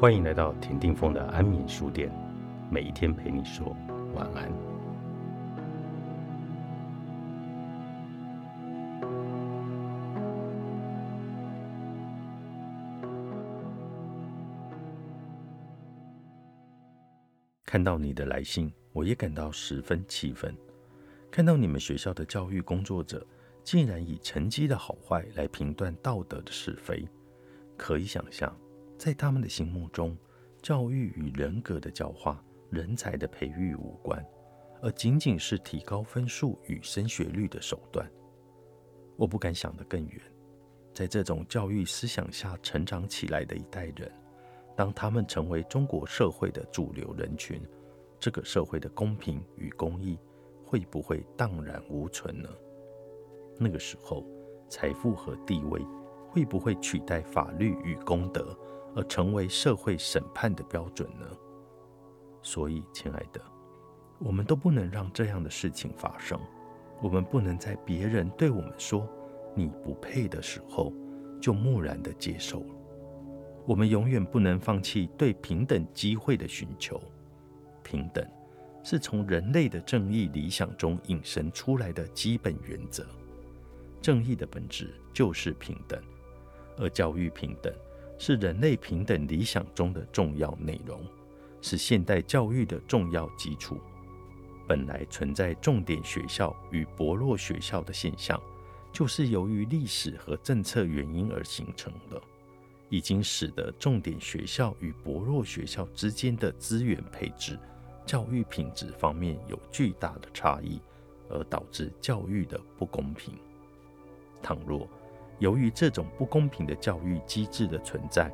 欢迎来到田定峰的安眠书店，每一天陪你说晚安。看到你的来信，我也感到十分气愤。看到你们学校的教育工作者，竟然以成绩的好坏来评断道德的是非，可以想象，在他们的心目中，教育与人格的教化、人才的培育无关，而仅仅是提高分数与升学率的手段。我不敢想得更远，在这种教育思想下成长起来的一代人。当他们成为中国社会的主流人群，这个社会的公平与公义会不会荡然无存呢？那个时候，财富和地位会不会取代法律与公德，而成为社会审判的标准呢？所以，亲爱的，我们都不能让这样的事情发生。我们不能在别人对我们说“你不配”的时候，就漠然地接受了。我们永远不能放弃对平等机会的寻求。平等是从人类的正义理想中引申出来的基本原则。正义的本质就是平等，而教育平等是人类平等理想中的重要内容，是现代教育的重要基础。本来存在重点学校与薄弱学校的现象，就是由于历史和政策原因而形成的。已经使得重点学校与薄弱学校之间的资源配置、教育品质方面有巨大的差异，而导致教育的不公平。倘若由于这种不公平的教育机制的存在，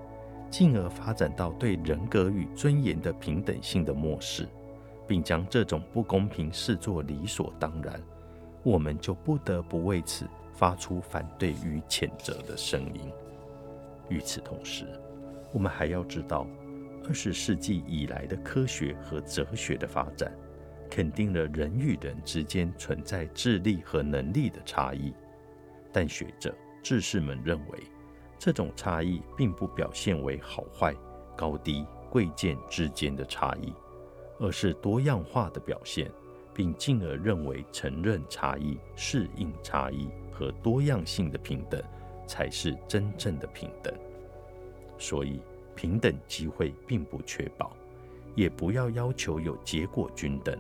进而发展到对人格与尊严的平等性的漠视，并将这种不公平视作理所当然，我们就不得不为此发出反对与谴责的声音。与此同时，我们还要知道，二十世纪以来的科学和哲学的发展，肯定了人与人之间存在智力和能力的差异。但学者、志士们认为，这种差异并不表现为好坏、高低、贵贱之间的差异，而是多样化的表现，并进而认为承认差异、适应差异和多样性的平等。才是真正的平等，所以平等机会并不确保，也不要要求有结果均等。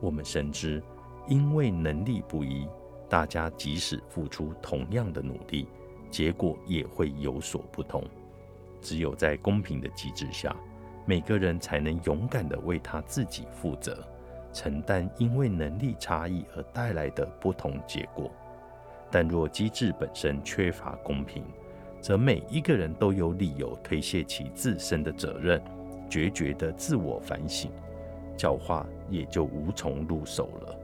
我们深知，因为能力不一，大家即使付出同样的努力，结果也会有所不同。只有在公平的机制下，每个人才能勇敢地为他自己负责，承担因为能力差异而带来的不同结果。但若机制本身缺乏公平，则每一个人都有理由推卸其自身的责任，决绝的自我反省，教化也就无从入手了。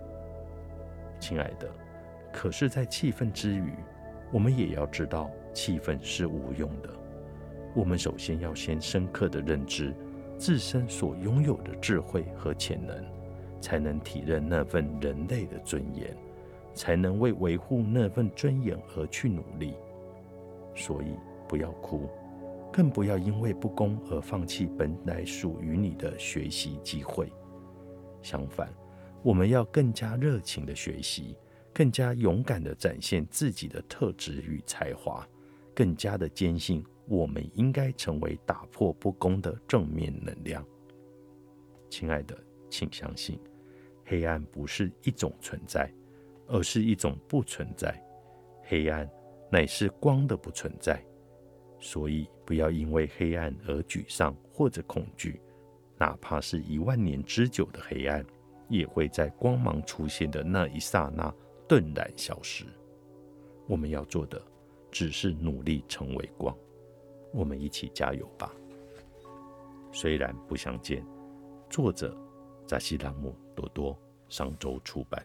亲爱的，可是，在气愤之余，我们也要知道，气愤是无用的。我们首先要先深刻的认知自身所拥有的智慧和潜能，才能体认那份人类的尊严。才能为维护那份尊严而去努力，所以不要哭，更不要因为不公而放弃本来属于你的学习机会。相反，我们要更加热情的学习，更加勇敢的展现自己的特质与才华，更加的坚信我们应该成为打破不公的正面能量。亲爱的，请相信，黑暗不是一种存在。而是一种不存在，黑暗乃是光的不存在，所以不要因为黑暗而沮丧或者恐惧，哪怕是一万年之久的黑暗，也会在光芒出现的那一刹那顿然消失。我们要做的只是努力成为光，我们一起加油吧。虽然不相见，作者扎西拉姆多多，上周出版。